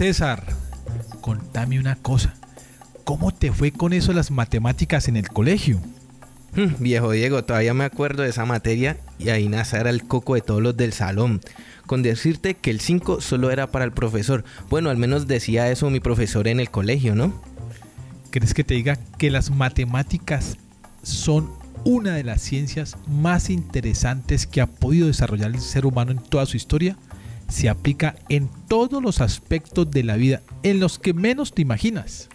César, contame una cosa. ¿Cómo te fue con eso las matemáticas en el colegio? Hmm, viejo Diego, todavía me acuerdo de esa materia y ahí nace era el coco de todos los del salón. Con decirte que el 5 solo era para el profesor. Bueno, al menos decía eso mi profesor en el colegio, ¿no? ¿Crees que te diga que las matemáticas son una de las ciencias más interesantes que ha podido desarrollar el ser humano en toda su historia? Se aplica en todos los aspectos de la vida, en los que menos te imaginas.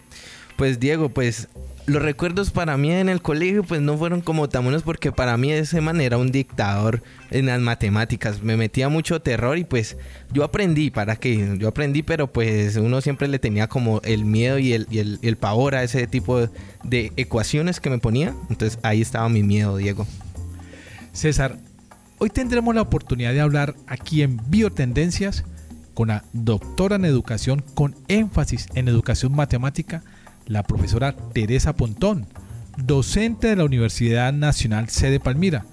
Pues Diego, pues los recuerdos para mí en el colegio pues no fueron como tan buenos porque para mí ese man era un dictador en las matemáticas, me metía mucho terror y pues yo aprendí, para que yo aprendí, pero pues uno siempre le tenía como el miedo y el, el pavor a ese tipo de ecuaciones que me ponía, entonces ahí estaba mi miedo, Diego. César, Hoy tendremos la oportunidad de hablar aquí en Biotendencias con la doctora en educación con énfasis en educación matemática, la profesora Teresa Pontón, docente de la Universidad Nacional Sede Palmira.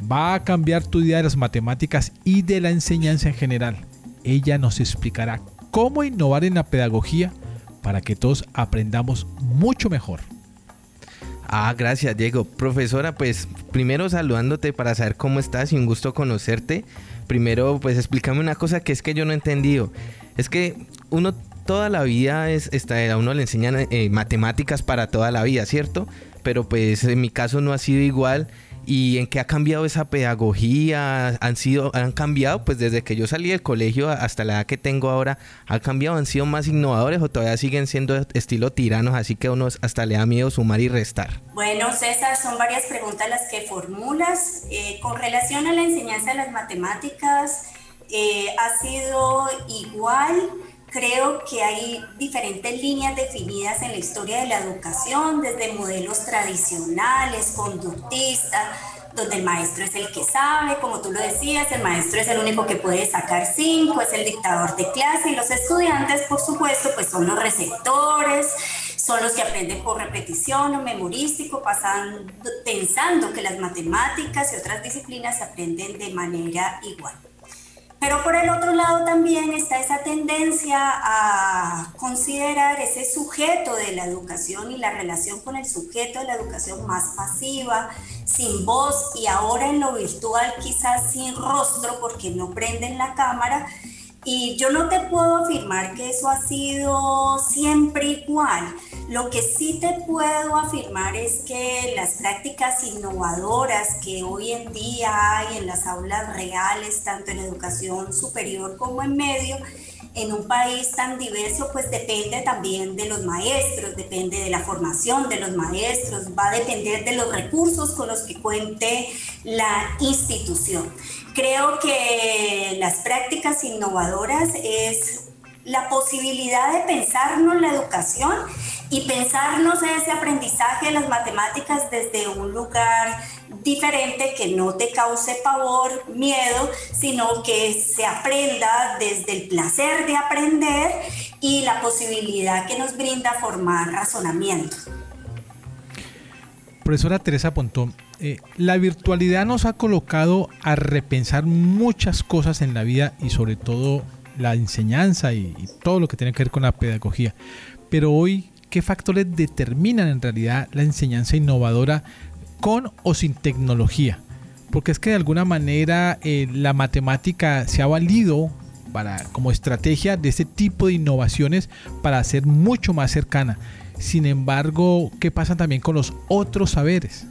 Va a cambiar tu idea de las matemáticas y de la enseñanza en general. Ella nos explicará cómo innovar en la pedagogía para que todos aprendamos mucho mejor. Ah, gracias Diego. Profesora, pues primero saludándote para saber cómo estás y un gusto conocerte. Primero, pues explícame una cosa que es que yo no he entendido. Es que uno toda la vida es, está, a uno le enseñan eh, matemáticas para toda la vida, ¿cierto? Pero pues en mi caso no ha sido igual y en qué ha cambiado esa pedagogía, han sido, han cambiado, pues desde que yo salí del colegio hasta la edad que tengo ahora, ha cambiado, han sido más innovadores o todavía siguen siendo estilo tiranos, así que a uno hasta le da miedo sumar y restar. Bueno, César, son varias preguntas las que formulas. Eh, con relación a la enseñanza de las matemáticas, eh, ha sido igual Creo que hay diferentes líneas definidas en la historia de la educación, desde modelos tradicionales, conductistas, donde el maestro es el que sabe, como tú lo decías, el maestro es el único que puede sacar cinco, es el dictador de clase y los estudiantes, por supuesto, pues son los receptores, son los que aprenden por repetición o memorístico, pasando, pensando que las matemáticas y otras disciplinas se aprenden de manera igual. Pero por el otro lado también está esa tendencia a considerar ese sujeto de la educación y la relación con el sujeto de la educación más pasiva, sin voz y ahora en lo virtual quizás sin rostro porque no prenden la cámara y yo no te puedo afirmar que eso ha sido siempre igual. Lo que sí te puedo afirmar es que las prácticas innovadoras que hoy en día hay en las aulas reales, tanto en educación superior como en medio, en un país tan diverso, pues depende también de los maestros, depende de la formación de los maestros, va a depender de los recursos con los que cuente la institución. Creo que las prácticas innovadoras es la posibilidad de pensarnos la educación y pensarnos ese aprendizaje de las matemáticas desde un lugar diferente que no te cause pavor, miedo, sino que se aprenda desde el placer de aprender y la posibilidad que nos brinda formar razonamiento. Profesora Teresa Pontón, eh, la virtualidad nos ha colocado a repensar muchas cosas en la vida y sobre todo la enseñanza y, y todo lo que tiene que ver con la pedagogía. Pero hoy, ¿qué factores determinan en realidad la enseñanza innovadora con o sin tecnología? Porque es que de alguna manera eh, la matemática se ha valido para, como estrategia de este tipo de innovaciones para ser mucho más cercana. Sin embargo, ¿qué pasa también con los otros saberes?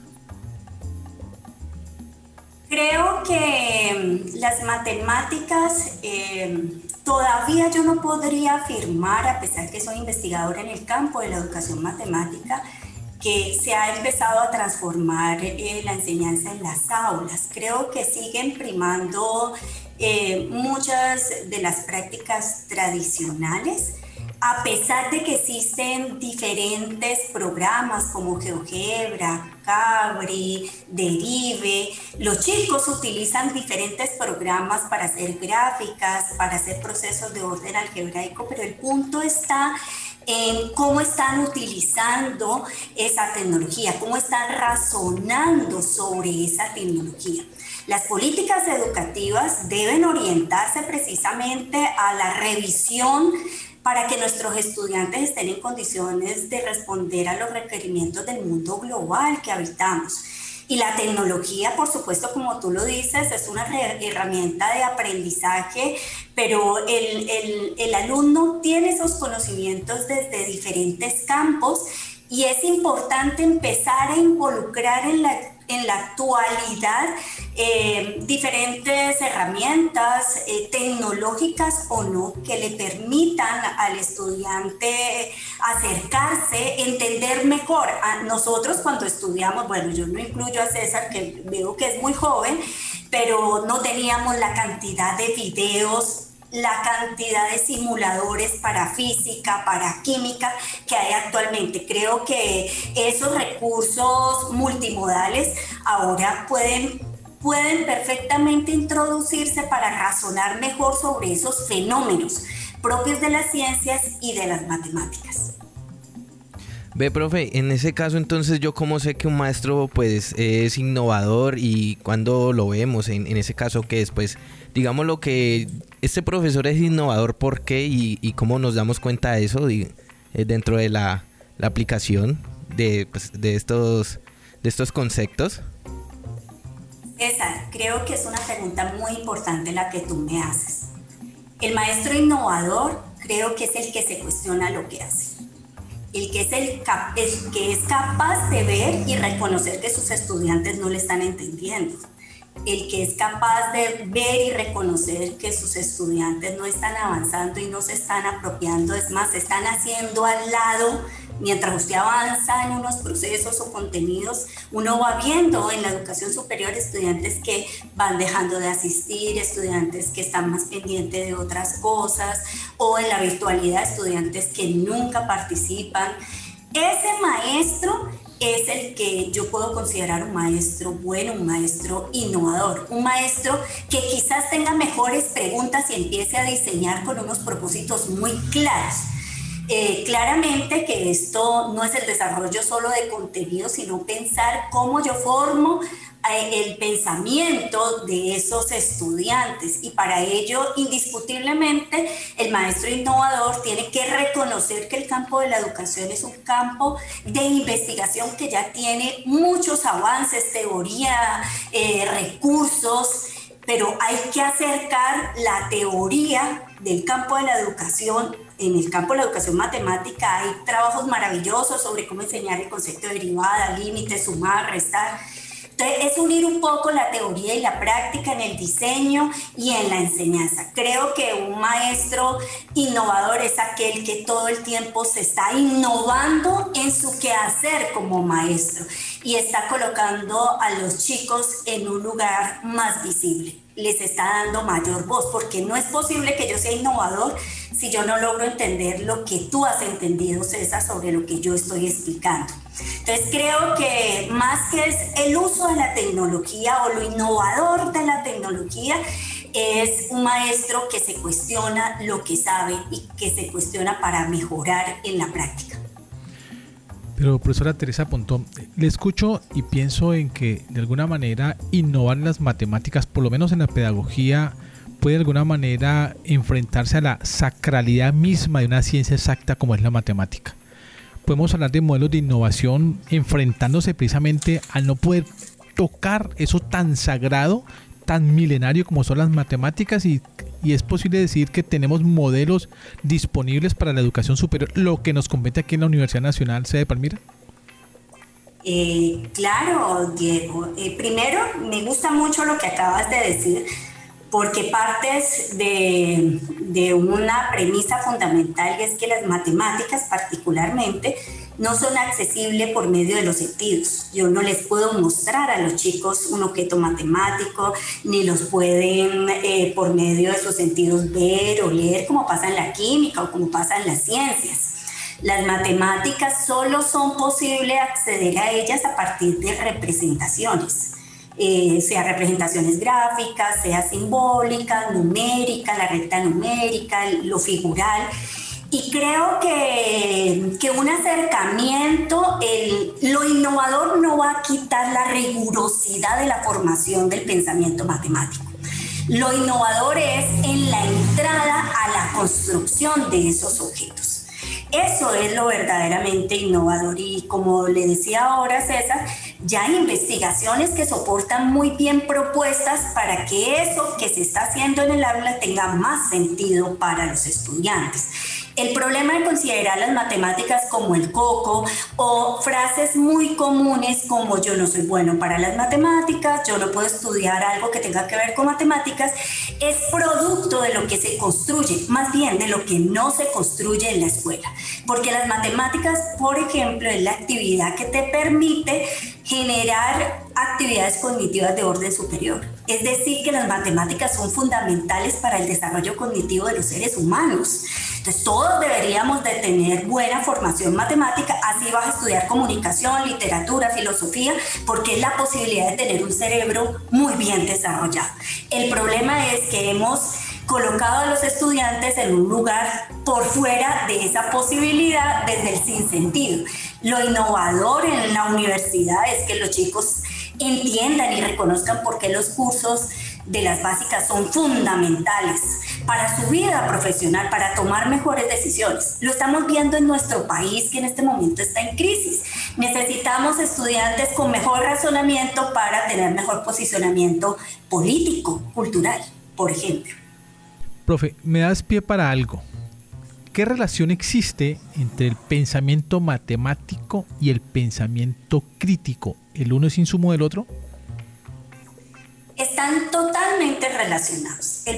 Creo que mm, las matemáticas eh, todavía yo no podría afirmar, a pesar que soy investigadora en el campo de la educación matemática, se ha empezado a transformar eh, la enseñanza en las aulas. Creo que siguen primando eh, muchas de las prácticas tradicionales a pesar de que existen diferentes programas como GeoGebra, Cabri, Derive, los chicos utilizan diferentes programas para hacer gráficas, para hacer procesos de orden algebraico, pero el punto está en cómo están utilizando esa tecnología, cómo están razonando sobre esa tecnología. Las políticas educativas deben orientarse precisamente a la revisión para que nuestros estudiantes estén en condiciones de responder a los requerimientos del mundo global que habitamos. Y la tecnología, por supuesto, como tú lo dices, es una herramienta de aprendizaje, pero el, el, alumno tiene esos conocimientos desde diferentes campos y es importante empezar a involucrar en la en la actualidad eh, diferentes herramientas eh, tecnológicas o no que le permitan al estudiante acercarse, entender mejor. A nosotros cuando estudiamos, bueno, yo no incluyo a César, que veo que es muy joven, pero no teníamos la cantidad de videos la cantidad de simuladores para física, para química que hay actualmente. Creo que esos recursos multimodales ahora pueden, pueden perfectamente introducirse para razonar mejor sobre esos fenómenos propios de las ciencias y de las matemáticas. Ve, profe, en ese caso entonces yo cómo sé que un maestro pues es innovador y cuando lo vemos, en, ese caso que es pues digamos lo que este profesor es innovador, ¿por qué? Y, cómo nos damos cuenta de eso eh, dentro de la, aplicación de, pues, de, estos, de estos conceptos. César, creo que es una pregunta muy importante la que tú me haces. El maestro innovador creo que es el que se cuestiona lo que hace el que es, el, que es capaz de ver y reconocer que sus estudiantes no le están entendiendo, el que es capaz de ver y reconocer que sus estudiantes no están avanzando y no se están apropiando, es más, se están haciendo al lado mientras usted avanza en unos procesos o contenidos, uno va viendo en la educación superior estudiantes que van dejando de asistir, estudiantes que están más pendientes de otras cosas, o en la virtualidad estudiantes que nunca participan. Ese maestro es el que yo puedo considerar un maestro bueno, un maestro innovador, un maestro que quizás tenga mejores preguntas y empiece a diseñar con unos propósitos muy claros eh, claramente que esto no es el desarrollo solo de contenido, sino pensar cómo yo formo eh, el pensamiento de esos estudiantes. Y para ello indiscutiblemente el maestro innovador tiene que reconocer que el campo de la educación es un campo de investigación que ya tiene muchos avances, teoría, eh, recursos, pero hay que acercar la teoría del campo de la educación en el campo de la educación matemática hay trabajos maravillosos sobre cómo enseñar el concepto de derivada, límite, sumar, restar. Entonces, es unir un poco la teoría y la práctica en el diseño y en la enseñanza. Creo que un maestro innovador es aquel que todo el tiempo se está innovando en su quehacer como maestro y está colocando a los chicos en un lugar más visible les está dando mayor voz, porque no es posible que yo sea innovador si yo no logro entender lo que tú has entendido, César, sobre lo que yo estoy explicando. Entonces creo que más que es el uso de la tecnología o lo innovador de la tecnología, es un maestro que se cuestiona lo que sabe y que se cuestiona para mejorar en la práctica. Pero profesora Teresa Pontón, le escucho y pienso en que de alguna manera innovar en las matemáticas, por lo menos en la pedagogía, puede de alguna manera enfrentarse a la sacralidad misma de una ciencia exacta como es la matemática. Podemos hablar de modelos de innovación enfrentándose precisamente al no poder tocar eso tan sagrado, tan milenario como son las matemáticas y y es posible decir que tenemos modelos disponibles para la educación superior, lo que nos compete aquí en la Universidad Nacional sede de Palmira? Eh, claro, Diego. Eh, primero, me gusta mucho lo que acabas de decir, porque partes de, de una premisa fundamental y es que las matemáticas particularmente no son accesibles por medio de los sentidos. Yo no les puedo mostrar a los chicos un objeto matemático, ni los pueden eh, por medio de sus sentidos ver o leer como pasa en la química o como pasa en las ciencias. Las matemáticas solo son posibles acceder a ellas a partir de representaciones. Eh, sea representaciones gráficas, sea simbólicas, numéricas, la recta numérica, lo figural. Y creo que, que un acercamiento, el, lo innovador no va a quitar la rigurosidad de la formación del pensamiento matemático. Lo innovador es en la entrada a la construcción de esos objetos. Eso es lo verdaderamente innovador y como le decía ahora César, ya hay investigaciones que soportan muy bien propuestas para que eso que se está haciendo en el aula tenga más sentido para los estudiantes. El problema de considerar las matemáticas como el coco o frases muy comunes como yo no soy bueno para las matemáticas, yo no puedo estudiar algo que tenga que ver con matemáticas, es producto de lo que se construye, más bien de lo que no se construye en la escuela. Porque las matemáticas, por ejemplo, es la actividad que te permite generar actividades cognitivas de orden superior. Es decir, que las matemáticas son fundamentales para el desarrollo cognitivo de los seres humanos. Todos deberíamos de tener buena formación matemática, así vas a estudiar comunicación, literatura, filosofía, porque es la posibilidad de tener un cerebro muy bien desarrollado. El problema es que hemos colocado a los estudiantes en un lugar por fuera de esa posibilidad desde el sinsentido. Lo innovador en la universidad es que los chicos entiendan y reconozcan por qué los cursos de las básicas son fundamentales para su vida profesional, para tomar mejores decisiones. Lo estamos viendo en nuestro país que en este momento está en crisis. Necesitamos estudiantes con mejor razonamiento para tener mejor posicionamiento político, cultural, por ejemplo. Profe, me das pie para algo. ¿Qué relación existe entre el pensamiento matemático y el pensamiento crítico? ¿El uno es insumo del otro? Están totalmente relacionados. El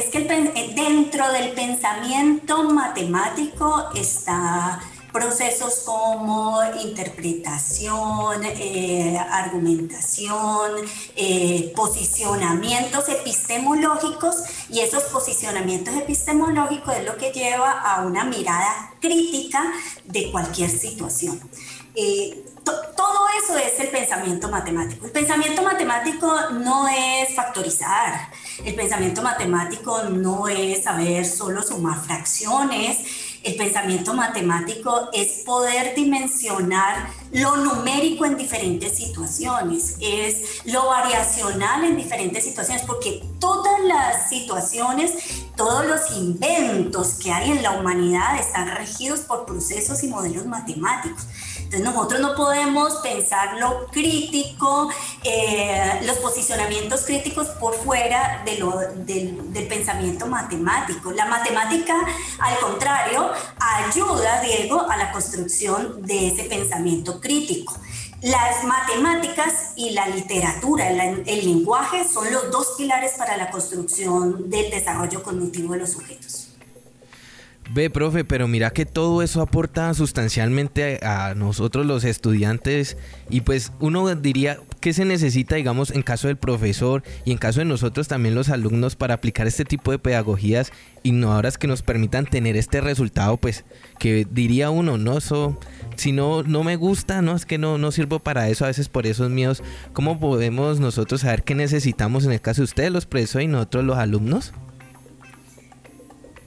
es que eh, dentro del pensamiento matemático está procesos como interpretación, eh, argumentación, eh, posicionamientos epistemológicos y esos posicionamientos epistemológicos es lo que lleva a una mirada crítica de cualquier situación todo eso es el pensamiento matemático. El pensamiento matemático no es factorizar, el pensamiento matemático no es saber solo sumar fracciones, el pensamiento matemático es poder dimensionar lo numérico en diferentes situaciones, es lo variacional en diferentes situaciones, porque todas las situaciones, todos los inventos que hay en la humanidad están regidos por procesos y modelos matemáticos. Entonces nosotros no podemos pensar lo crítico, eh, los posicionamientos críticos por fuera del pensamiento matemático. La matemática, al contrario, ayuda, Diego, a la construcción de ese pensamiento crítico. Las matemáticas y la literatura, el, lenguaje, son los dos pilares para la construcción del desarrollo cognitivo de los sujetos. Ve, profe, pero mira que todo eso aporta sustancialmente a, nosotros los estudiantes y pues uno diría que se necesita, digamos, en caso del profesor y en caso de nosotros también los alumnos para aplicar este tipo de pedagogías innovadoras que nos permitan tener este resultado, pues que diría uno, no, eso si no, no me gusta, no, es que no, no sirvo para eso, a veces por esos miedos, ¿cómo podemos nosotros saber qué necesitamos en el caso de ustedes, los profesores y nosotros los alumnos?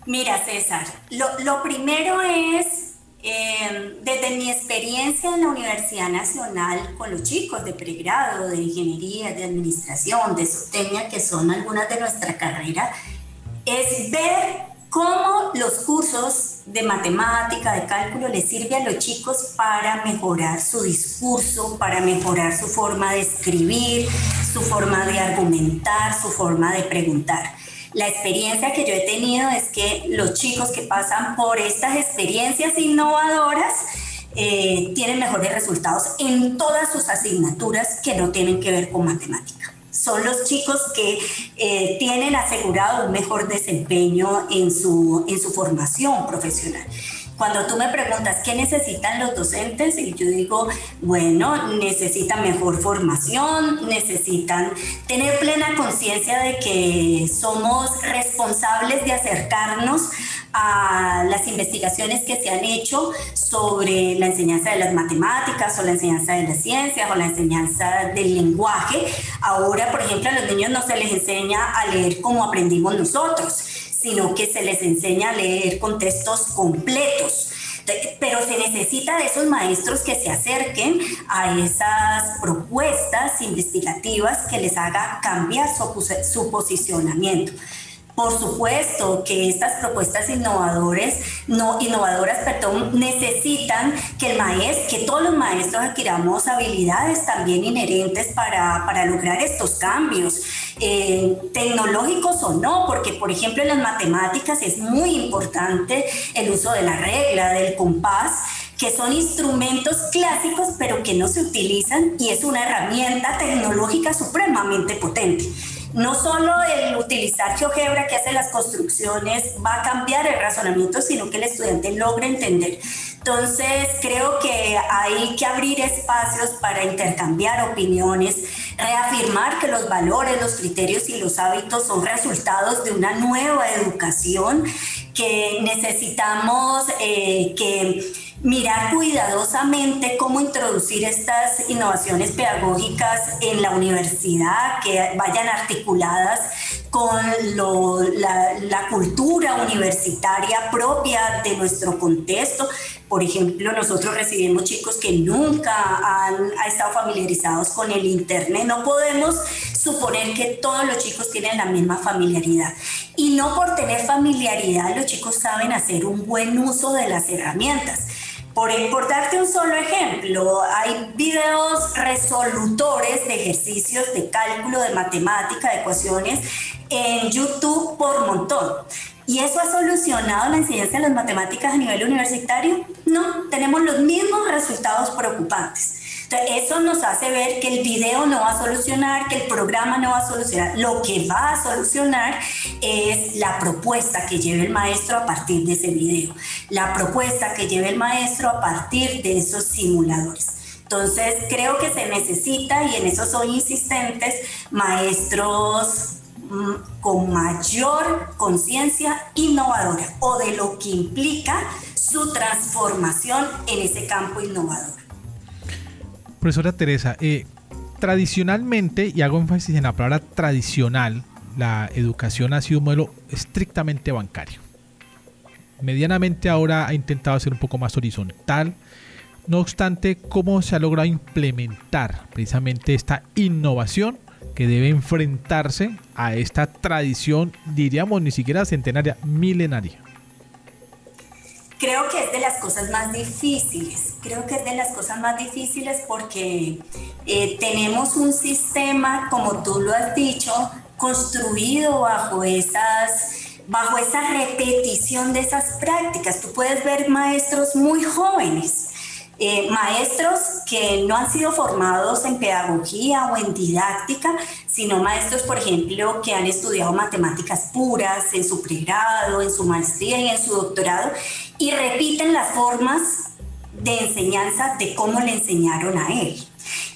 Mira, César, lo, primero es, em, desde mi experiencia en la Universidad Nacional con los chicos de pregrado, de ingeniería, de administración, de zootecnia, que son algunas de nuestra carrera, es ver cómo los cursos de matemática, de cálculo, les sirve a los chicos para mejorar su discurso, para mejorar su forma de escribir, su forma de argumentar, su forma de preguntar. La experiencia que yo he tenido es que los chicos que pasan por estas experiencias innovadoras, eh, tienen mejores resultados en todas sus asignaturas que no tienen que ver con matemática. Son los chicos que eh, tienen asegurado un mejor desempeño en su, en su formación profesional. Cuando tú me preguntas qué necesitan los docentes, y yo digo, bueno, necesitan mejor formación, necesitan tener plena conciencia de que somos responsables de acercarnos a las investigaciones que se han hecho sobre la enseñanza de las matemáticas o la enseñanza de las ciencias o la enseñanza del lenguaje. Ahora, por ejemplo, a los niños no se les enseña a leer como aprendimos nosotros sino que se les enseña a leer con textos completos. Pero se necesita de esos maestros que se acerquen a esas propuestas investigativas que les haga cambiar su posicionamiento. Por supuesto que estas propuestas innovadores, no, innovadoras necesitan que el que todos los maestros adquiramos habilidades también inherentes para, para lograr estos cambios, eh, tecnológicos o no, porque por ejemplo en las matemáticas es muy importante el uso de la regla, del compás, que son instrumentos clásicos pero que no se utilizan y es una herramienta tecnológica supremamente potente no solo el utilizar GeoGebra que hace las construcciones va a cambiar el razonamiento, sino que el estudiante logra entender. Entonces, creo que hay que abrir espacios para intercambiar opiniones, reafirmar que los valores, los criterios y los hábitos son resultados de una nueva educación que necesitamos eh, que mirar cuidadosamente cómo introducir estas innovaciones pedagógicas en la universidad, que vayan articuladas con la, cultura universitaria propia de nuestro contexto. Por ejemplo, nosotros recibimos chicos que nunca han, han estado familiarizados con el Internet. No podemos suponer que todos los chicos tienen la misma familiaridad. Y no por tener familiaridad los chicos saben hacer un buen uso de las herramientas. Por, por, darte un solo ejemplo, hay videos resolutores de ejercicios de cálculo, de matemática, de ecuaciones en YouTube por montón. ¿Y eso ha solucionado la enseñanza de las matemáticas a nivel universitario? No, tenemos los mismos resultados preocupantes eso nos hace ver que el video no va a solucionar, que el programa no va a solucionar. Lo que va a solucionar es la propuesta que lleve el maestro a partir de ese video, la propuesta que lleve el maestro a partir de esos simuladores. Entonces, creo que se necesita, y en eso soy insistentes, maestros mm, con mayor conciencia innovadora o de lo que implica su transformación en ese campo innovador. Profesora Teresa, eh, tradicionalmente, y hago énfasis en la palabra tradicional, la educación ha sido un modelo estrictamente bancario. Medianamente ahora ha intentado ser un poco más horizontal. No obstante, ¿cómo se ha logrado implementar precisamente esta innovación que debe enfrentarse a esta tradición, diríamos, ni siquiera centenaria, milenaria? Cosas más difíciles, creo que es de las cosas más difíciles porque eh, tenemos un sistema, como tú lo has dicho, construido bajo esas bajo esa repetición de esas prácticas. Tú puedes ver maestros muy jóvenes eh, maestros que no han sido formados en pedagogía o en didáctica, sino maestros, por ejemplo, que han estudiado matemáticas puras en su pregrado, en su maestría y en su doctorado, y repiten las formas de enseñanza de cómo le enseñaron a él.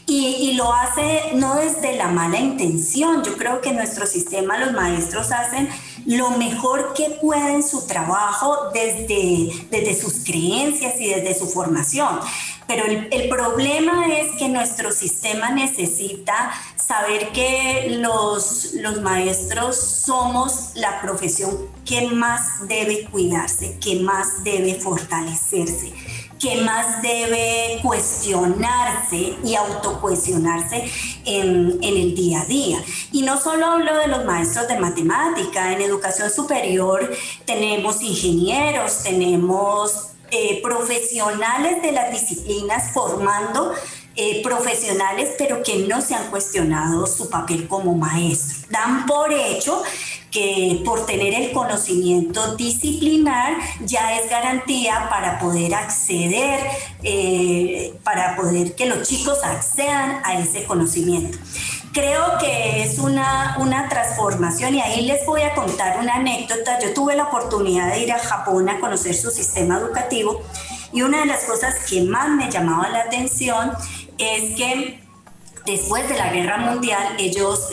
Y, lo hace no desde la mala intención. Yo creo que nuestro sistema los maestros hacen lo mejor que pueden su trabajo desde, desde sus creencias y desde su formación. Pero el, el, problema es que nuestro sistema necesita saber que los, los maestros somos la profesión que más debe cuidarse, que más debe fortalecerse que más debe cuestionarse y autocuestionarse en, en el día a día. Y no solo hablo de los maestros de matemática, en educación superior tenemos ingenieros, tenemos eh, profesionales de las disciplinas formando eh, profesionales, pero que no se han cuestionado su papel como maestro. Dan por hecho que por tener el conocimiento disciplinar ya es garantía para poder acceder, eh, para poder que los chicos accedan a ese conocimiento. Creo que es una, una transformación y ahí les voy a contar una anécdota. Yo tuve la oportunidad de ir a Japón a conocer su sistema educativo y una de las cosas que más me llamaba la atención es que después de la guerra mundial ellos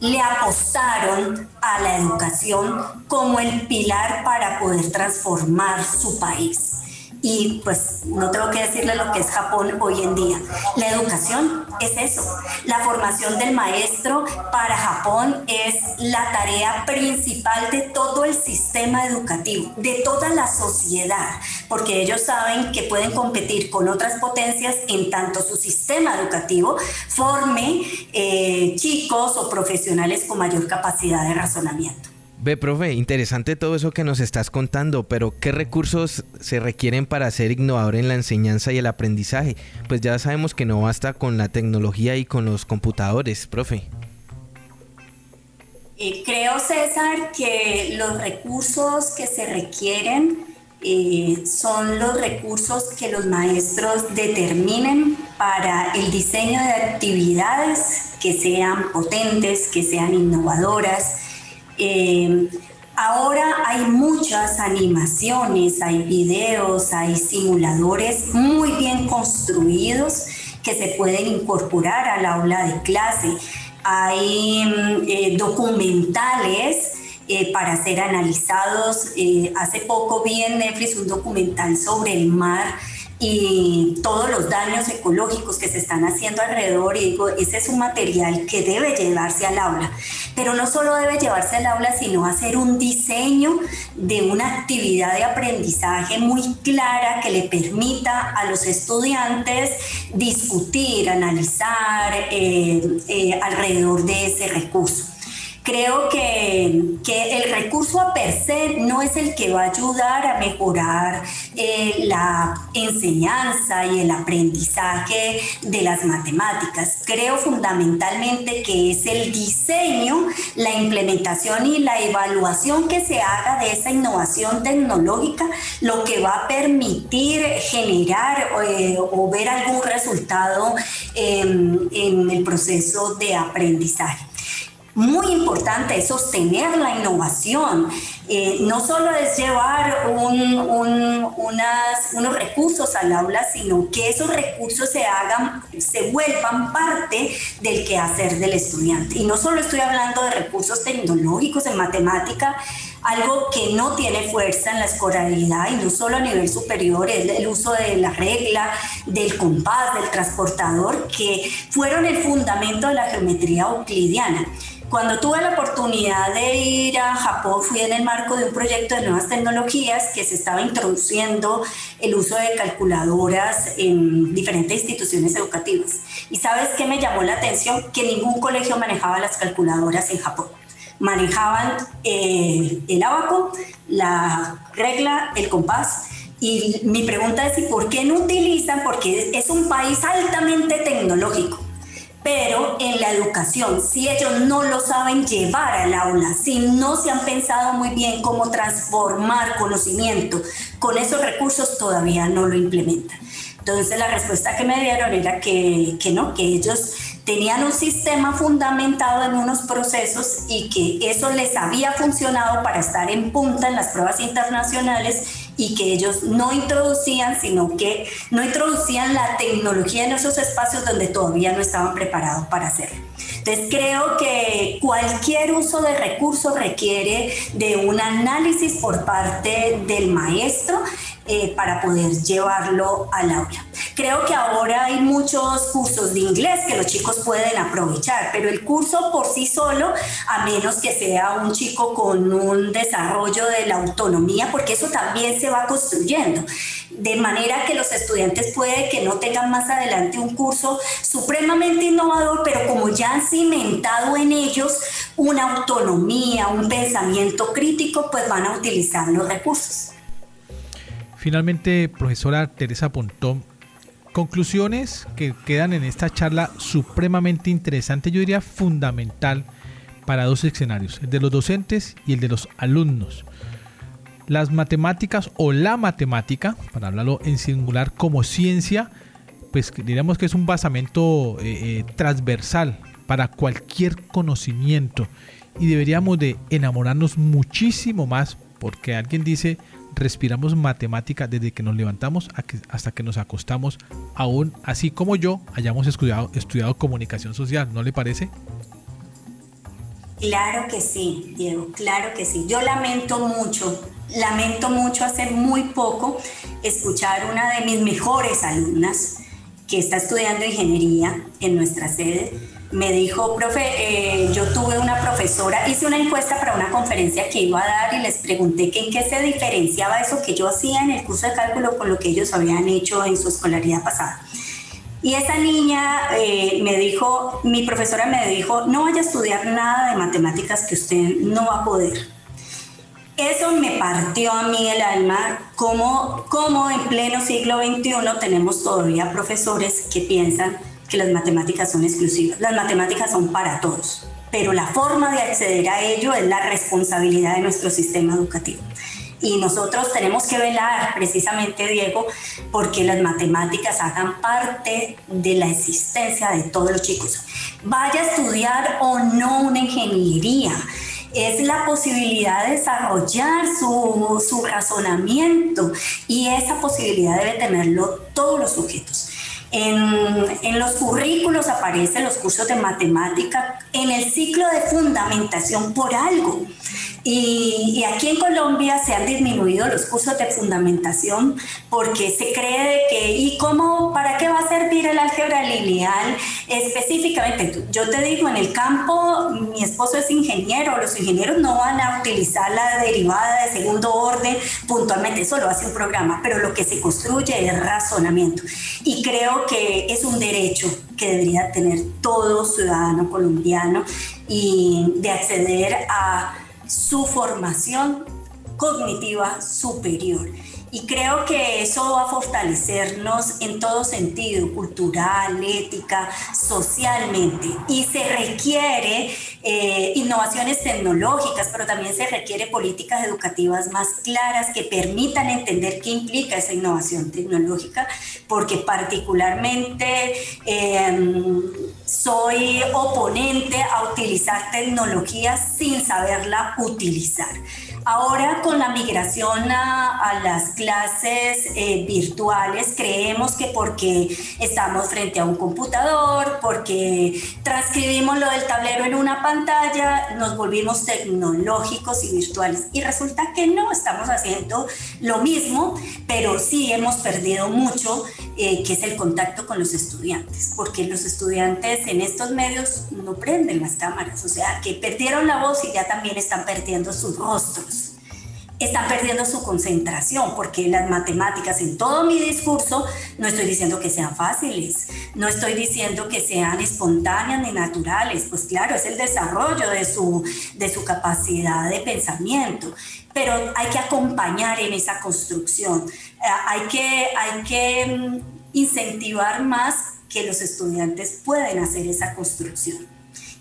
le apostaron a la educación como el pilar para poder transformar su país y pues no tengo que decirle lo que es Japón hoy en día. La educación es eso. La formación del maestro para Japón es la tarea principal de todo el sistema educativo, de toda la sociedad, porque ellos saben que pueden competir con otras potencias en tanto su sistema educativo forme eh, chicos o profesionales con mayor capacidad de razonamiento. Ve, profe, interesante todo eso que nos estás contando, pero ¿qué recursos se requieren para ser innovador en la enseñanza y el aprendizaje? Pues ya sabemos que no basta con la tecnología y con los computadores, profe. Eh, creo, César, que los recursos que se requieren eh, son los recursos que los maestros determinen para el diseño de actividades que sean potentes, que sean innovadoras, eh, ahora hay muchas animaciones, hay videos, hay simuladores muy bien construidos que se pueden incorporar al aula de clase. Hay mm, eh, documentales eh, para ser analizados. hace poco vi en Netflix un documental sobre el mar y todos los daños ecológicos que se están haciendo alrededor y digo, ese es un material que debe llevarse al aula, pero no solo debe llevarse al aula, sino hacer un diseño de una actividad de aprendizaje muy clara que le permita a los estudiantes discutir, analizar eh, eh, alrededor de ese recurso. Creo que, el recurso a per se no es el que va a ayudar a mejorar eh, la enseñanza y el aprendizaje de las matemáticas. Creo fundamentalmente que es el diseño, la implementación y la evaluación que se haga de esa innovación tecnológica lo que va a permitir generar eh, o ver algún resultado en el proceso de aprendizaje muy importante es sostener la innovación. Eh, no solo es llevar unos recursos al aula, sino que esos recursos se hagan, se vuelvan parte del quehacer del estudiante. Y no solo estoy hablando de recursos tecnológicos en matemática, algo que no tiene fuerza en la escolaridad y no solo a nivel superior, es el uso de la regla, del compás, del transportador, que fueron el fundamento de la geometría euclidiana. Cuando tuve la oportunidad de ir a Japón, fui en el marco de un proyecto de nuevas tecnologías que se estaba introduciendo el uso de calculadoras en diferentes instituciones educativas. ¿Y sabes qué me llamó la atención? Que ningún colegio manejaba las calculadoras en Japón. Manejaban eh, el abaco, la regla, el compás. Y mi pregunta es, ¿y por qué no utilizan? Porque es un país altamente tecnológico pero en la educación, si ellos no lo saben llevar al aula, si no se han pensado muy bien cómo transformar conocimiento con esos recursos, todavía no lo implementan. Entonces la respuesta que me dieron era que, que no, que ellos tenían un sistema fundamentado en unos procesos y que eso les había funcionado para estar en punta en las pruebas internacionales y que ellos no introducían, sino que no introducían la tecnología en esos espacios donde todavía no estaban preparados para hacerlo. Entonces creo que cualquier uso de recursos requiere de un análisis por parte del maestro eh, para poder llevarlo al aula. Creo que ahora hay muchos cursos de inglés que los chicos pueden aprovechar, pero el curso por sí solo, a menos que sea un chico con un desarrollo de la autonomía, porque eso también se va construyendo. De manera que los estudiantes puede que no tengan más adelante un curso supremamente innovador, pero como ya han cimentado en ellos una autonomía, un pensamiento crítico, pues van a utilizar los recursos. Finalmente, profesora Teresa Pontón, conclusiones que quedan en esta charla supremamente interesante, yo diría fundamental para dos escenarios, el de los docentes y el de los alumnos. Las matemáticas o la matemática, para hablarlo en singular como ciencia, pues diríamos que es un basamento eh, eh, transversal para cualquier conocimiento y deberíamos de enamorarnos muchísimo más porque alguien dice respiramos matemática desde que nos levantamos hasta que nos acostamos, aún así como yo hayamos estudiado, estudiado comunicación social, ¿no le parece? Claro que sí, Diego, claro que sí. Yo lamento mucho, lamento mucho hace muy poco escuchar una de mis mejores alumnas que está estudiando ingeniería en nuestra sede me dijo, profe, eh, yo tuve una profesora, hice una encuesta para una conferencia que iba a dar y les pregunté que en qué se diferenciaba eso que yo hacía en el curso de cálculo con lo que ellos habían hecho en su escolaridad pasada. Y esa niña eh, me dijo, mi profesora me dijo, no vaya a estudiar nada de matemáticas que usted no va a poder. Eso me partió a mí el alma, como, como en pleno siglo XXI tenemos todavía profesores que piensan que las matemáticas son exclusivas. Las matemáticas son para todos, pero la forma de acceder a ello es la responsabilidad de nuestro sistema educativo. Y nosotros tenemos que velar precisamente, Diego, porque las matemáticas hagan parte de la existencia de todos los chicos. Vaya a estudiar o no una ingeniería, es la posibilidad de desarrollar su, su razonamiento y esa posibilidad debe tenerlo todos los sujetos. En, los currículos aparecen los cursos de matemática en el ciclo de fundamentación por algo. Y, aquí en Colombia se han disminuido los cursos de fundamentación porque se cree que, ¿y cómo, para qué va a servir el álgebra lineal específicamente? Yo te digo, en el campo, mi esposo es ingeniero, los ingenieros no van a utilizar la derivada de segundo orden puntualmente, eso lo hace un programa, pero lo que se construye es razonamiento. Y creo que es un derecho que debería tener todo ciudadano colombiano y de acceder a su formación cognitiva superior. Y creo que eso va a fortalecernos en todo sentido, cultural, ética, socialmente. Y se requiere eh, innovaciones tecnológicas, pero también se requiere políticas educativas más claras que permitan entender qué implica esa innovación tecnológica, porque particularmente em, soy oponente a utilizar tecnologías sin saberla utilizar. Ahora con la migración a, las clases eh, virtuales, creemos que porque estamos frente a un computador, porque transcribimos lo del tablero en una pantalla, nos volvimos tecnológicos y virtuales. Y resulta que no, estamos haciendo lo mismo, pero sí hemos perdido mucho, eh, que es el contacto con los estudiantes, porque los estudiantes en estos medios no prenden las cámaras, o sea, que perdieron la voz y ya también están perdiendo sus rostros están perdiendo su concentración, porque las matemáticas en todo mi discurso no estoy diciendo que sean fáciles, no estoy diciendo que sean espontáneas ni naturales, pues claro, es el desarrollo de su, de su capacidad de pensamiento, pero hay que acompañar en esa construcción, eh, hay que, hay que mm, incentivar más que los estudiantes pueden hacer esa construcción.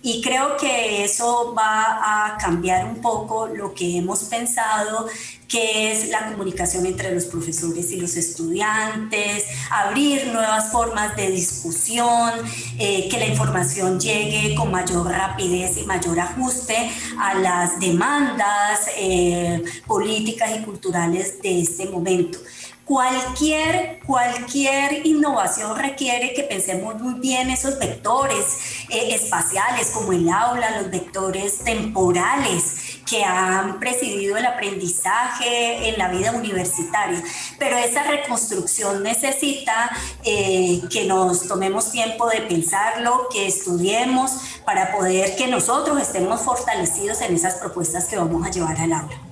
Y creo que eso va a cambiar un poco lo que hemos pensado, que es la comunicación entre los profesores y los estudiantes, abrir nuevas formas de discusión, eh, que la información llegue con mayor rapidez y mayor ajuste a las demandas eh, políticas y culturales de este momento. Cualquier, cualquier innovación requiere que pensemos muy bien esos vectores eh, espaciales como el aula, los vectores temporales que han presidido el aprendizaje en la vida universitaria. Pero esa reconstrucción necesita eh, que nos tomemos tiempo de pensarlo, que estudiemos para poder que nosotros estemos fortalecidos en esas propuestas que vamos a llevar al aula.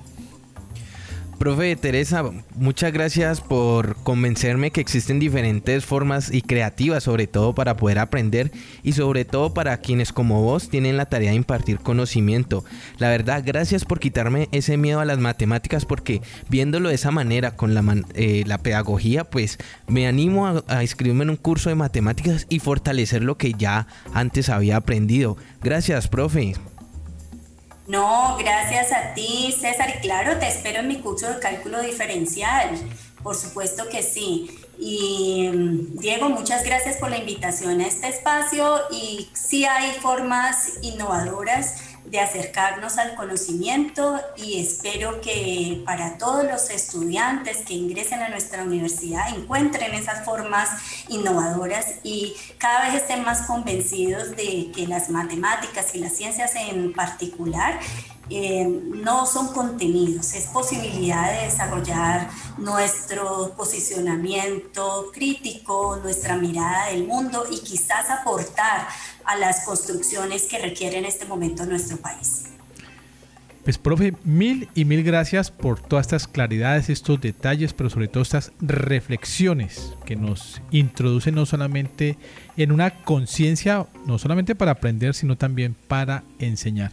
Profe Teresa, muchas gracias por convencerme que existen diferentes formas y creativas sobre todo para poder aprender y sobre todo para quienes como vos tienen la tarea de impartir conocimiento. La verdad, gracias por quitarme ese miedo a las matemáticas porque viéndolo de esa manera con la, eh, pedagogía, pues me animo a inscribirme en un curso de matemáticas y fortalecer lo que ya antes había aprendido. Gracias, profe. No, gracias a ti, César. Y claro, te espero en mi curso de cálculo diferencial. Por supuesto que sí. Y Diego, muchas gracias por la invitación a este espacio y sí hay formas innovadoras de acercarnos al conocimiento y espero que para todos los estudiantes que ingresen a nuestra universidad encuentren esas formas innovadoras y cada vez estén más convencidos de que las matemáticas y las ciencias en particular eh, no son contenidos, es posibilidad de desarrollar nuestro posicionamiento crítico, nuestra mirada del mundo y quizás aportar a las construcciones que requiere en este momento nuestro país. Pues profe, mil y mil gracias por todas estas claridades, estos detalles, pero sobre todo estas reflexiones que nos introducen no solamente en una conciencia, no solamente para aprender, sino también para enseñar.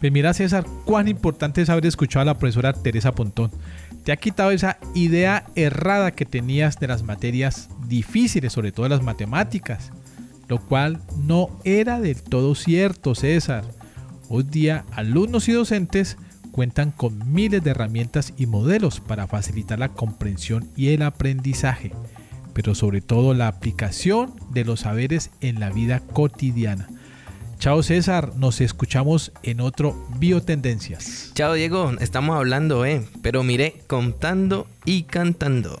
Pues mira César, cuán importante es haber escuchado a la profesora Teresa Pontón. Te ha quitado esa idea errada que tenías de las materias difíciles, sobre todo las matemáticas, lo cual no era del todo cierto, César. Hoy día, alumnos y docentes cuentan con miles de herramientas y modelos para facilitar la comprensión y el aprendizaje, pero sobre todo la aplicación de los saberes en la vida cotidiana. Chao César, nos escuchamos en otro Biotendencias. Chao Diego, estamos hablando, eh, pero mire, contando y cantando.